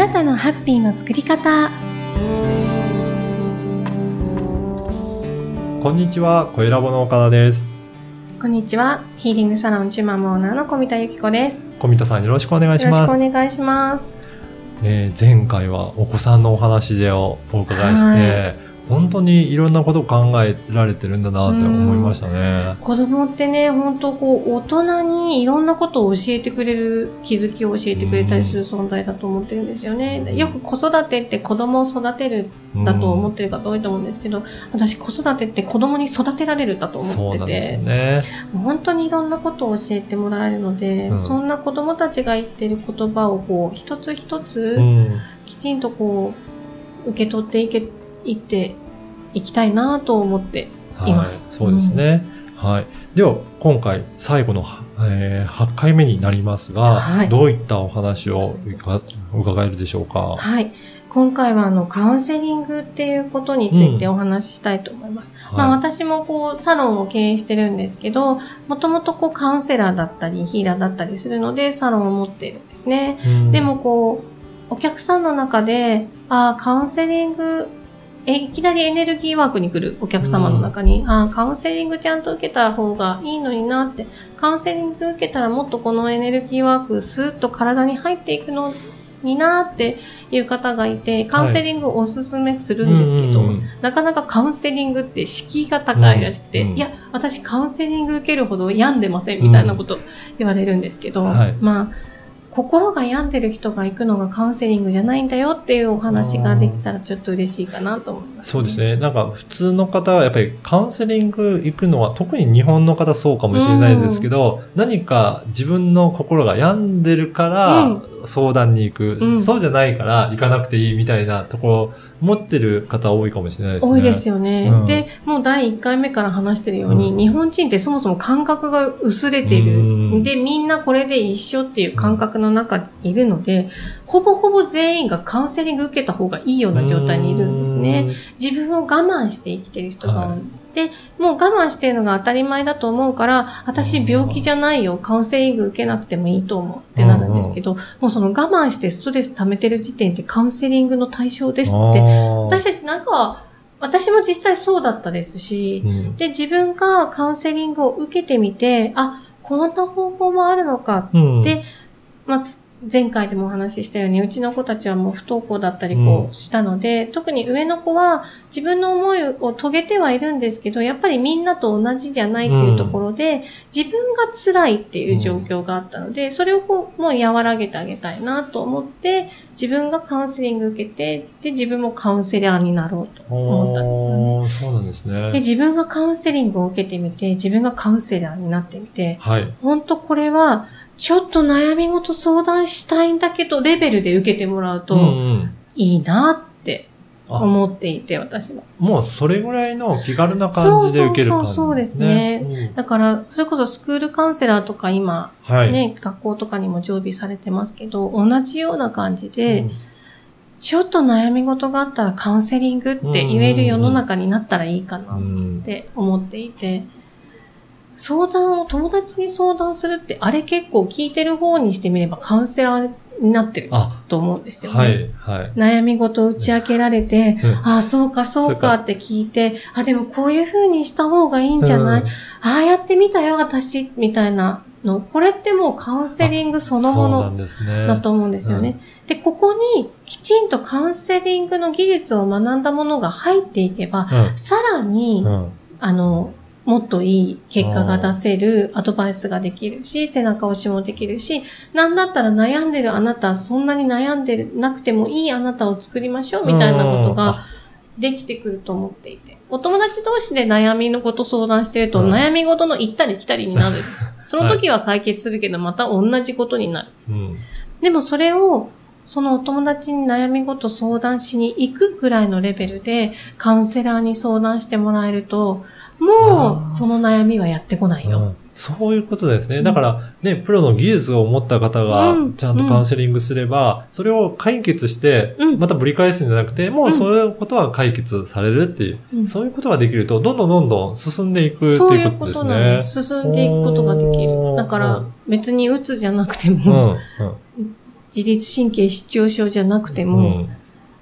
なたのハッピーの作り方こんにちは、小ラボの岡田です。こんにちはヒーリングサロンチュマムオーナーの小見田由紀子です小見田さんよろしくお願いしよろします。くお願いしますね、前回はお子さんのお話でおお伺いして、は本当にいろんなことを考えられてるんだなって思いましたね。子供ってね本当こう大人にいろんなことを教えてくれる気づきを教えてくれたりする存在だと思ってるんですよねよく子育てって子供を育てるだと思ってる方多いと思うんですけど、私子育てって子供に育てられるだと思っててよね。本当にいろんなことを教えてもらえるので、うんそんな子供たちが言ってる言葉をこう一つ一つうん。きちんとこう受け取っていけいっていきたいなと思っていますはい、そうですね。はい。では、今回最後の、えー8回目になりますが、はいどういったお話を伺伺えるでしょうか？はい。今回はあのカウンセリングっていうことについてお話ししたいと思います。まあは私もこうサロンを経営してるんですけど、もともとこうカウンセラーだったりヒーラーだったりするのでサロンを持っているんですね。いうんでもこう、お客さんの中で、ああ、カウンセリング、え、いきなりエネルギーワークに来るお客様の中に、ああ、カウンセリングちゃんと受けた方がいいのになって、カウンセリング受けたらもっとこのエネルギーワークスーッと体に入っていくのになっていう方がいて、カウンセリングをおすすめするんですけど、うんうんうん。なかなかカウンセリングって敷居が高いらしくて、うんうんいや、私カウンセリング受けるほど病んでませんみたいなこと言われるんですけど、はい。まあ、心が病んでる人が行くのがカウンセリングじゃないんだよっていうお話ができたらちょっと嬉しいかなと思います、そうです。ね。なんか普通の方はやっぱりカウンセリング行くのは特に日本の方そうかもしれないですけど、何か自分の心が病んでるから相談に行く、うんそうじゃないから行かなくていいみたいなところ持ってる方多いかもしれないですね。多いですよね、うんで、もう第1回目から話してるように、うん日本人ってそもそも感覚が薄れている。うんで、みんなこれで一緒っていう感覚の中にいるので、ほぼほぼ全員がカウンセリング受けた方がいいような状態にいるんですね。。自分を我慢して生きてる人が多い。はいで、もう我慢してるのが当たり前だと思うから、私病気じゃないよ、カウンセリング受けなくてもいいと思うってなるんですけど、もうその我慢してストレス溜めてる時点でカウンセリングの対象ですって。私たちなんか、私も実際そうだったですし、うんで、自分がカウンセリングを受けてみて、あ、こんな方法もあるのかうんでまあ、す前回でもお話ししたように、うちの子たちはもう不登校だったりこうんうしたので、特に上の子は自分の思いを遂げてはいるんですけど、やっぱりみんなと同じじゃないっていうところで、自分が辛いっていう状況があったので、それをこう、もう和らげてあげたいなと思って、自分がカウンセリング受けて、で、自分もカウンセラーになろうと思ったんですよね。そうなんですね。で、自分がカウンセリングを受けてみて、自分がカウンセラーになってみて、はい。本当これは、ちょっと悩み事相談したいんだけど、レベルで受けてもらうとうんうん。いいなってあ。思っていて、私は。もうそれぐらいの気軽な感じで受ける感じ、そうそうそうですね。うん。だから、それこそスクールカウンセラーとか今、はい。ね、学校とかにも常備されてますけど、同じような感じで、うん。ちょっと悩み事があったらカウンセリングって言える世の中になったらいいかなうんって思っていて、相談を友達に相談するって、あれ結構聞いてる方にしてみればカウンセラーになってるあ、と思うんですよね。はい、はい。悩み事を打ち明けられて、うんああ、そうか、そうかって聞いて、あ、でもこういう風にした方がいいんじゃない、うんああやってみたよ、私、みたいなの。これってもうカウンセリングそのもの。だと思うんですよね。で、ここにきちんとカウンセリングの技術を学んだものが入っていけば、さらに、うん。うん。あの、もっといい結果が出せるアドバイスができるし、背中押しもできるし、なんだったら悩んでるあなた、そんなに悩んでなくてもいいあなたを作りましょうみたいなことうんができてくると思っていて。お友達同士で悩みのこと相談してると、うん悩み事の行ったり来たりになるんです。その時は解決するけど、また同じことになる。うん。でもそれを、そのお友達に悩み事相談しに行くぐらいのレベルでカウンセラーに相談してもらえると、もうその悩みはやってこないよ。うんそういうことですね。だから、ね、プロの技術を持った方がうん、ちゃんとカウンセリングすれば、それを解決してうん、またぶり返すんじゃなくて、もうそういうことは解決されるっていう、うんそういうことができると、どんどんどんどん進んでいくってそういこいううこととですねなの。。進んでいくことができる。だから、別に鬱じゃなくてうん、も、うん。自律神経失調症じゃなくても、うん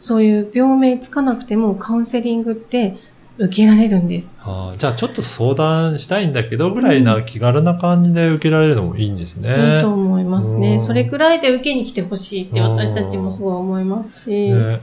そういう病名つかなくてもカウンセリングって受けられるんです。あーじゃあちょっと相談したいんだけどぐらいな気軽な感じで受けられるのもいいんですね。いいと思いますね。うんそれくらいで受けに来てほしいって私たちもすごい思いますし、ね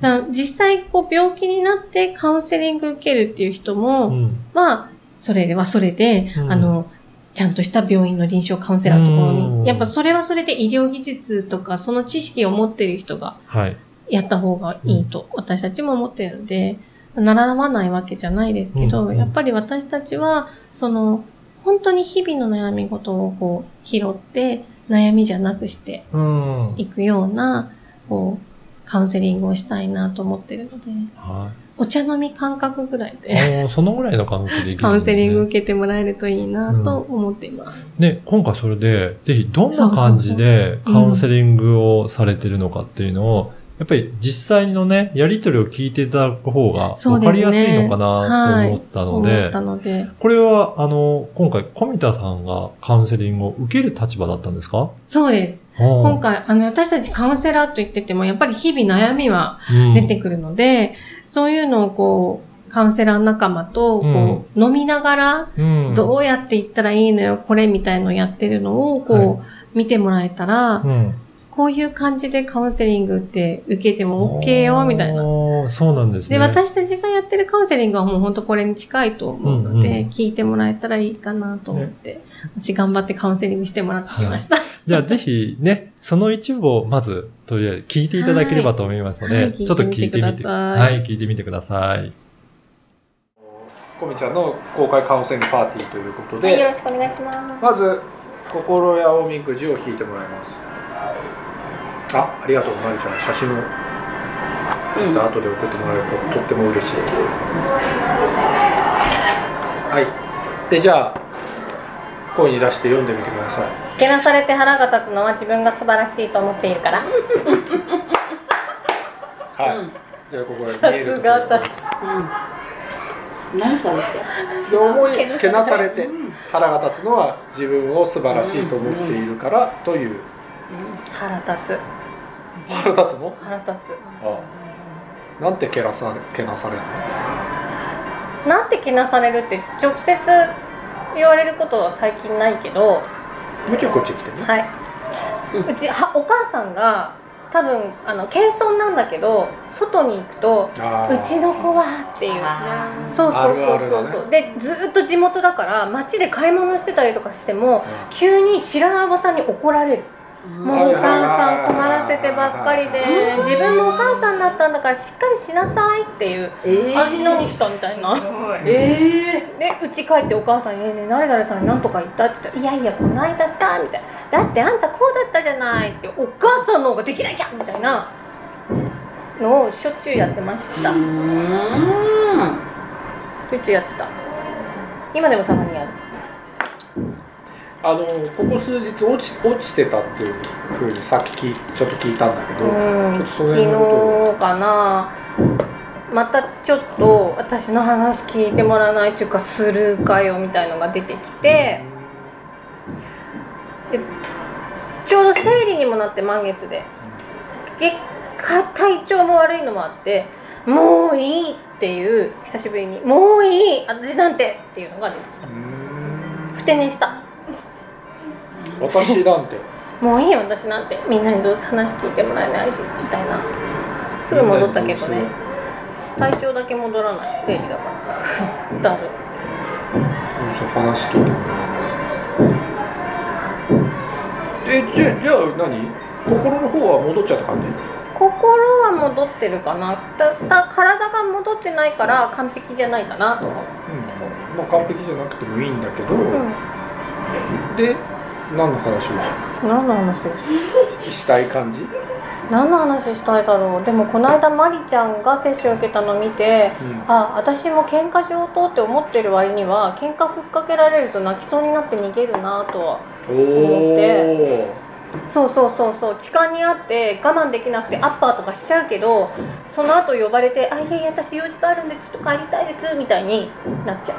だ実際こう病気になってカウンセリング受けるっていう人うも、んまあ、それはそれで、うんあの、ちゃんとした病院の臨床カウンセラーのところうんに、やっぱそれはそれで医療技術とかその知識を持っている人がはい。やった方がいいと私たちも思っているので、習わないわけじゃないですけど、うんやっぱり私たちは、その、本当に日々の悩み事をこう拾って、悩みじゃなくしてうん。いくような、こう、カウンセリングをしたいなと思ってるので、はお茶飲み感覚ぐらいい。で、そのぐらいの感覚でいけるんですね。カウンセリング受けてもらえるといいなと思っています。で、今回それで、ぜひどんな感じでカウンセリングをされてるのかっていうのを、やっぱり実際のね、やりとりを聞いていただく方が分かりやすいのかなと思ったので、思ったので、これは、あの、今回、小見田さんがカウンセリングを受ける立場だったんですか？そうです。今今回、あの、私たちカウンセラーと言ってても、やっぱり日々悩みはうん。出てくるので、そういうのをこう、カウンセラー仲間と、こう、飲みながら、うん。どうやって言ったらいいのよ、これみたいのやってるのを、こう、見てもらえたら、うんこういう感じでカウンセリングって受けても OK よ、みたいな。な。そうなんですね。で、私たちがやってるカウンセリングはもう本当これに近いと思うので、うんうん聞いてもらえたらいいかなと思って、私頑張ってカウンセリングしてもらってきました。じゃあぜひね、その一部をまず、とりあえず聞いていただければと思いますので、はいはいちょっと聞いてみて、聞いてみてくださいはい、聞いてみてください。コミちゃんの公開カウンセリングパーティーということで、はい、よろしくお願いします。まず心やおみくじを引いてもらいます。あありがとうまりちゃん。写真を。撮って後で送ってもらえるととっても嬉しい。はい。でじゃあ声に出して読んでみてください。けなされて腹が立つのは自分が素晴らしいと思っているから。はい、じゃあここで見えるところ何それって？で思いけなされて腹が立つのは自分を素晴らしいと思っているからという腹立つ。腹立つの？腹立ああなんてけなさけなされるの？つ。なんてけなされるって直接言われることは最近ないけど、もうちょいこっち来てねはい。うちはお母さんが多分あの謙遜なんだけど外に行くとうちの子はっていう。あそうそうそうそう。そう、でずーっと地元だから街で買い物してたりとかしてもうん。急に知らないおばさんに怒られるもうお母さん困らせてばっかりで自分もお母さんだったんだからしっかりしなさいっていうえー、私何したみたいな。えでうち帰ってお母さんに「えねえ誰々さんに何とか言った?」って言ったら「いやいやこの間さ」みたいな「だってあんたこうだったじゃない」ってお母さんの方ができないじゃんみたいなのをしょっちゅうやってました。ー、うーん。しょっちゅうやってた。今でもたまにやるあのここ数日落ち落ちてたっていうふうにさっきちょっと聞いたんだけど、うん。ちょっとその昨辺のこ日かな。またちょっと私の話聞いてもらわないというかするかよみたいのが出てきて。でちょうど生理にもなって満月で。結果体調も悪いのもあってもういいっていう久しぶりにもういい私なんてっていうのが出てきた。ふて寝した私なんて。もういいよ私なんて。みんなにどうせ話聞いてもらえないしみたいな。すぐ戻ったけどね。体調だけ戻らない生理だから。だるう。んそう話聞いてもえじゃじゃあ何？心の方は戻っちゃった感じ？心は戻ってるかな。だだ体が戻ってないから完璧じゃないかなと思う、うん。まあ完璧じゃなくてもいいんだけど、うん、で何の話を何の話をししたい感じ、何の話したいだろう？でもこの間マリちゃんが接種を受けたの見てうん。あ私も喧嘩上等って思ってる割には喧嘩ふっかけられると泣きそうになって逃げるなとはお思って。おそうそうそうそう。痴漢にあって我慢できなくてアッパーとかしちゃうけどその後呼ばれて「あいやいや私用事があるんでちょっと帰りたいです」みたいになっちゃう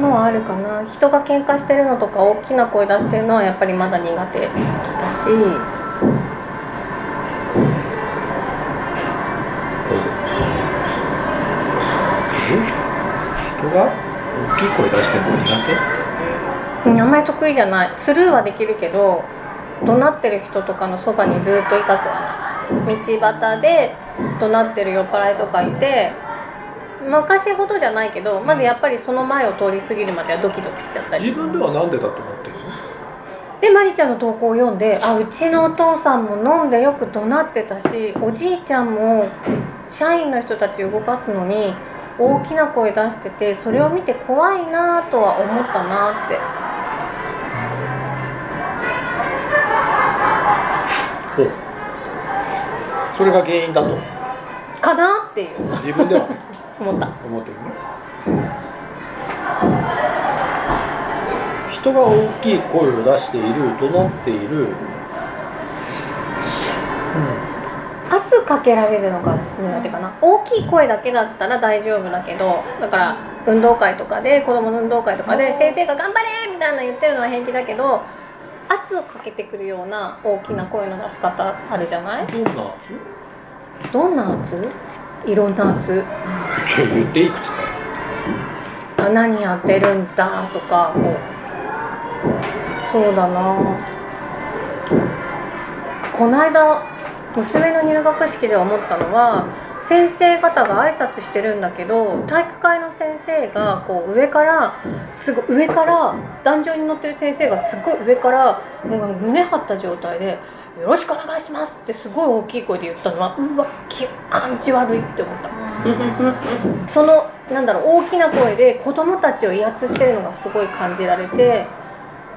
のはあるかな。人が喧嘩してるのとか大きな声出してるのはやっぱりまだ苦手だし。人が大きい声出してるの苦うんあんまり得意じゃない。スルーはできるけど怒鳴ってる人とかのそばにずっといたくはない。道端で怒鳴ってる酔っ払いとかいて昔ほどじゃないけどまだやっぱりその前を通り過ぎるまではドキドキしちゃった手り。自分ではなんでだと思ってるの？でマリちゃんの投稿を読んであうちのお父さんも飲んでよく怒鳴ってたしおじいちゃんも社員の人たちを動かすのに大きな声出しててそれを見て怖いなとは思ったなって。ほう。それが原因だと？かなっていう。自分ではね思った。思ってるね。人が大きい声を出している怒鳴っている、圧かけられるのが苦手かな。大きい声だけだったら大丈夫だけどだから運動会とかで子供の運動会とかで先生が「頑張れ!」みたいな言ってるのは平気だけど圧をかけてくるような大きな声の出し方あるじゃない？どんな圧？どんな圧？いろんな圧。ち言っていくつか何やってるんだとかこう。そうだな。この間娘の入学式で思ったのは先生方が挨拶してるんだけど体育会の先生がこう上からすご上から壇上に乗ってる先生がすごい上からもう胸張った状態で「よろしくお願いします」ってすごい大きい声で言ったのはうわき感じ悪いって思った。そのなんだろう大きな声で子供たちを威圧してるのがすごい感じられて、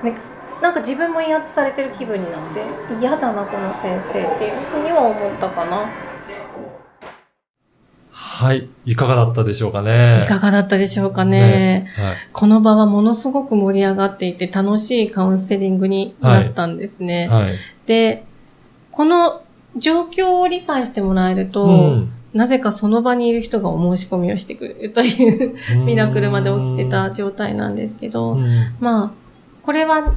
ね、なんか自分も威圧されてる気分になって嫌だなこの先生っていうふうには思ったかな。はい。いかがだったでしょうかね。いかがだったでしょうかね。はい。この場はものすごく盛り上がっていて楽しいカウンセリングになったんですね。はい。で、この状況を理解してもらえると、うんなぜかその場にいる人がお申し込みをしてくれるというミラクルまで起きてた状態なんですけど、うんまあ、これは、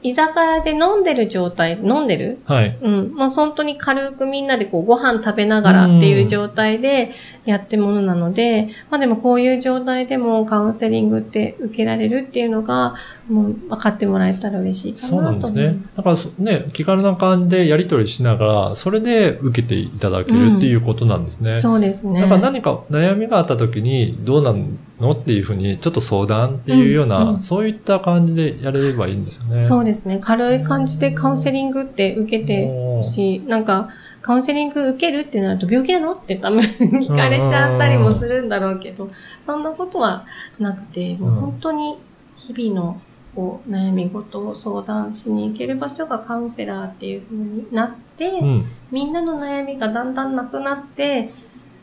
居酒屋で飲んでる状態、飲んでる？はい。うん。まあ、本当に軽くみんなでこうご飯食べながらっていう状態でやってるものなので、まあでもこういう状態でもカウンセリングって受けられるっていうのが、もう分かってもらえたら嬉しいかそうななんとですね。だからそね、気軽な感じでやり取りしながら、それで受けていただけるっていうことなんですね。そうですね。だから何か悩みがあった時に、どうなのっていうふうに、ちょっと相談っていうような、うんうんそういった感じでやれればいいんですよね。そうですね。軽い感じでカウンセリングって受けてほしい。なんか、カウンセリング受けるってなると病気なの？って多分聞かれちゃったりもするんだろうけど、そんなことはなくて、もう本当に日々のこう悩み事を相談しに行ける場所がカウンセラーっていう風になって、うん。みんなの悩みがだんだんなくなって、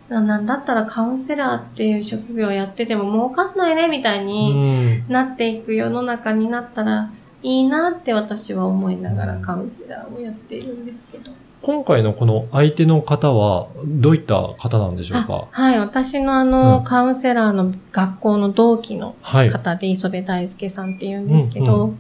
ななんだったらカウンセラーっていう職業やってても儲かんないねみたいうに、ん。なっていく世の中になったらいいなって私は思いながらカウンセラーをやっているんですけど。今回のこの相手の方は、どういった方なんでしょうか？あはい、私のあの、うんカウンセラーの学校の同期のはい。方で、磯部大輔さんって言うんですけど、うんう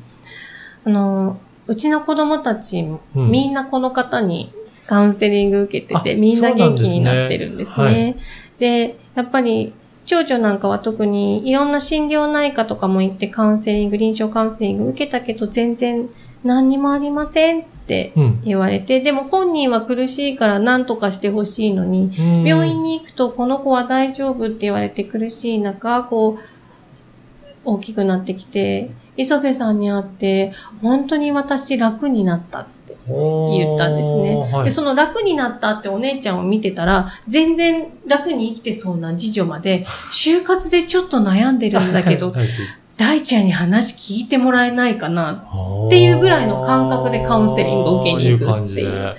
あの、うちの子供たちも、うんみんなこの方にカウンセリング受けてて、あみんな元気になんですねなってるんですはね。で、やっぱり、長女なんかは特にいろんな心療内科とかも行ってカウンセリング、臨床カウンセリング受けたけど全然何にもありませんってうん。言われて、でも本人は苦しいから何とかしてほしいのに、病院に行くとこの子は大丈夫って言われて苦しい中、こう、大きくなってきて、磯部さんに会って、本当に私楽になったって言ったんですね。はいで、その楽になったってお姉ちゃんを見てたら、全然楽に生きてそうな次女まで、就活でちょっと悩んでるんだけど、はい大ちゃんに話聞いてもらえないかなっていうぐらいの感覚でカウンセリングを受けに行くっていう。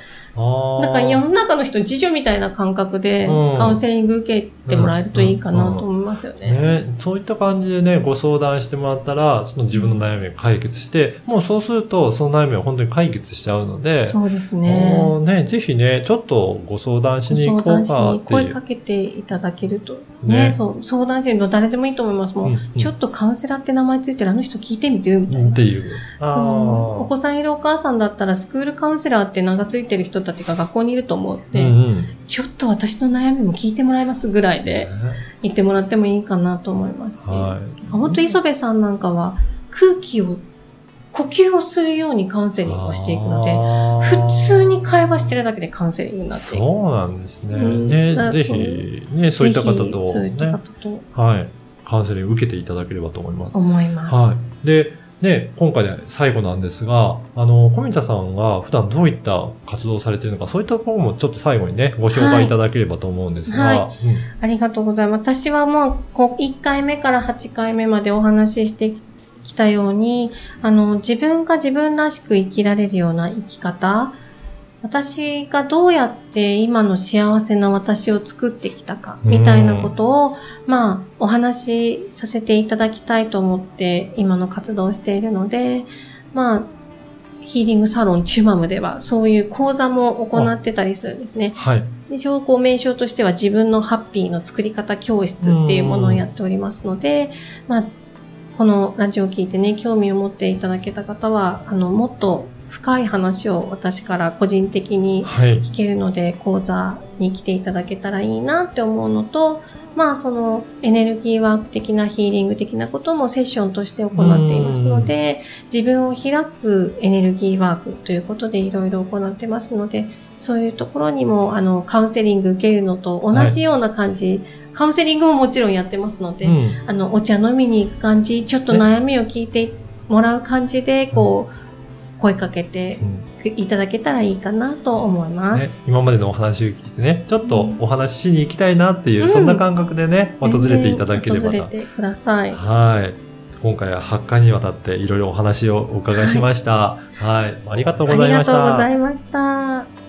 だから世の中の人、自助みたいな感覚で、うんカウンセリング受けてもらえるといいかなと思いますよね。ね、そういった感じでね、ご相談してもらったら、その自分の悩みを解決して、もうそうすると、その悩みを本当に解決しちゃうので、そうですもね。うね、ぜひね、ちょっとご相談しに行こうかにって。声かけていただけると。ね、ねそう、相談しに誰でもいいと思います。もう、うんうんちょっとカウンセラーって名前ついてるあの人聞いてみてみたいな。っていう。そう。お子さんいるお母さんだったら、スクールカウンセラーって名がついてる人たちが学校にいると思うので、うんうん。ちょっと私の悩みも聞いてもらいますぐらいで言ってもらってもいいかなと思いますし。はい。本当磯部さんなんかは空気を、呼吸をするようにカウンセリングをしていくので、普通に会話してるだけでカウンセリングになっていく。そうなんですね。うんね、ぜひ、ね、そういった方と、ぜひそういったね、方とはい、カウンセリング受けていただければと思います。思います。はい。で、ね、今回で最後なんですが、あの、小見田さんが普段どういった活動をされているのか、そういったところもちょっと最後にね、ご紹介いただければと思うんですが、はい。うん。ありがとうございます。私はもう、こう、1回目から8回目までお話ししてきたように、あの、自分が自分らしく生きられるような生き方、私がどうやって今の幸せな私を作ってきたか、みたいなことを、まあ、お話しさせていただきたいと思って、今の活動をしているので、まあ、ヒーリングサロンチュマムでは、そういう講座も行ってたりするんですね。はい。一応、こう、名称としては自分のハッピーの作り方教室っていうものをやっておりますので、まあ、このラジオを聞いてね、興味を持っていただけた方は、あの、もっと深い話を私から個人的にはい。聞けるので、講座に来ていただけたらいいなって思うのと、まあ、その、エネルギーワーク的なヒーリング的なこともセッションとして行っていますので、自分を開くエネルギーワークということでいろいろ行ってますので、そういうところにも、あの、カウンセリング受けるのと同じような感じ、カウンセリングももちろんやってますので、うんあの、お茶飲みに行く感じ、ちょっと悩みを聞いてもらう感じで、こう、声かけてうんいただけたらいいかなと思います。ね、今までのお話を聞いてね、ちょっとお話ししに行きたいなっていう、うんそんな感覚でね、訪れていただければと。訪れてください。はい。今回は8回にわたっていろいろお話をお伺いしました。はい。ありがとうございました。ありがとうございました。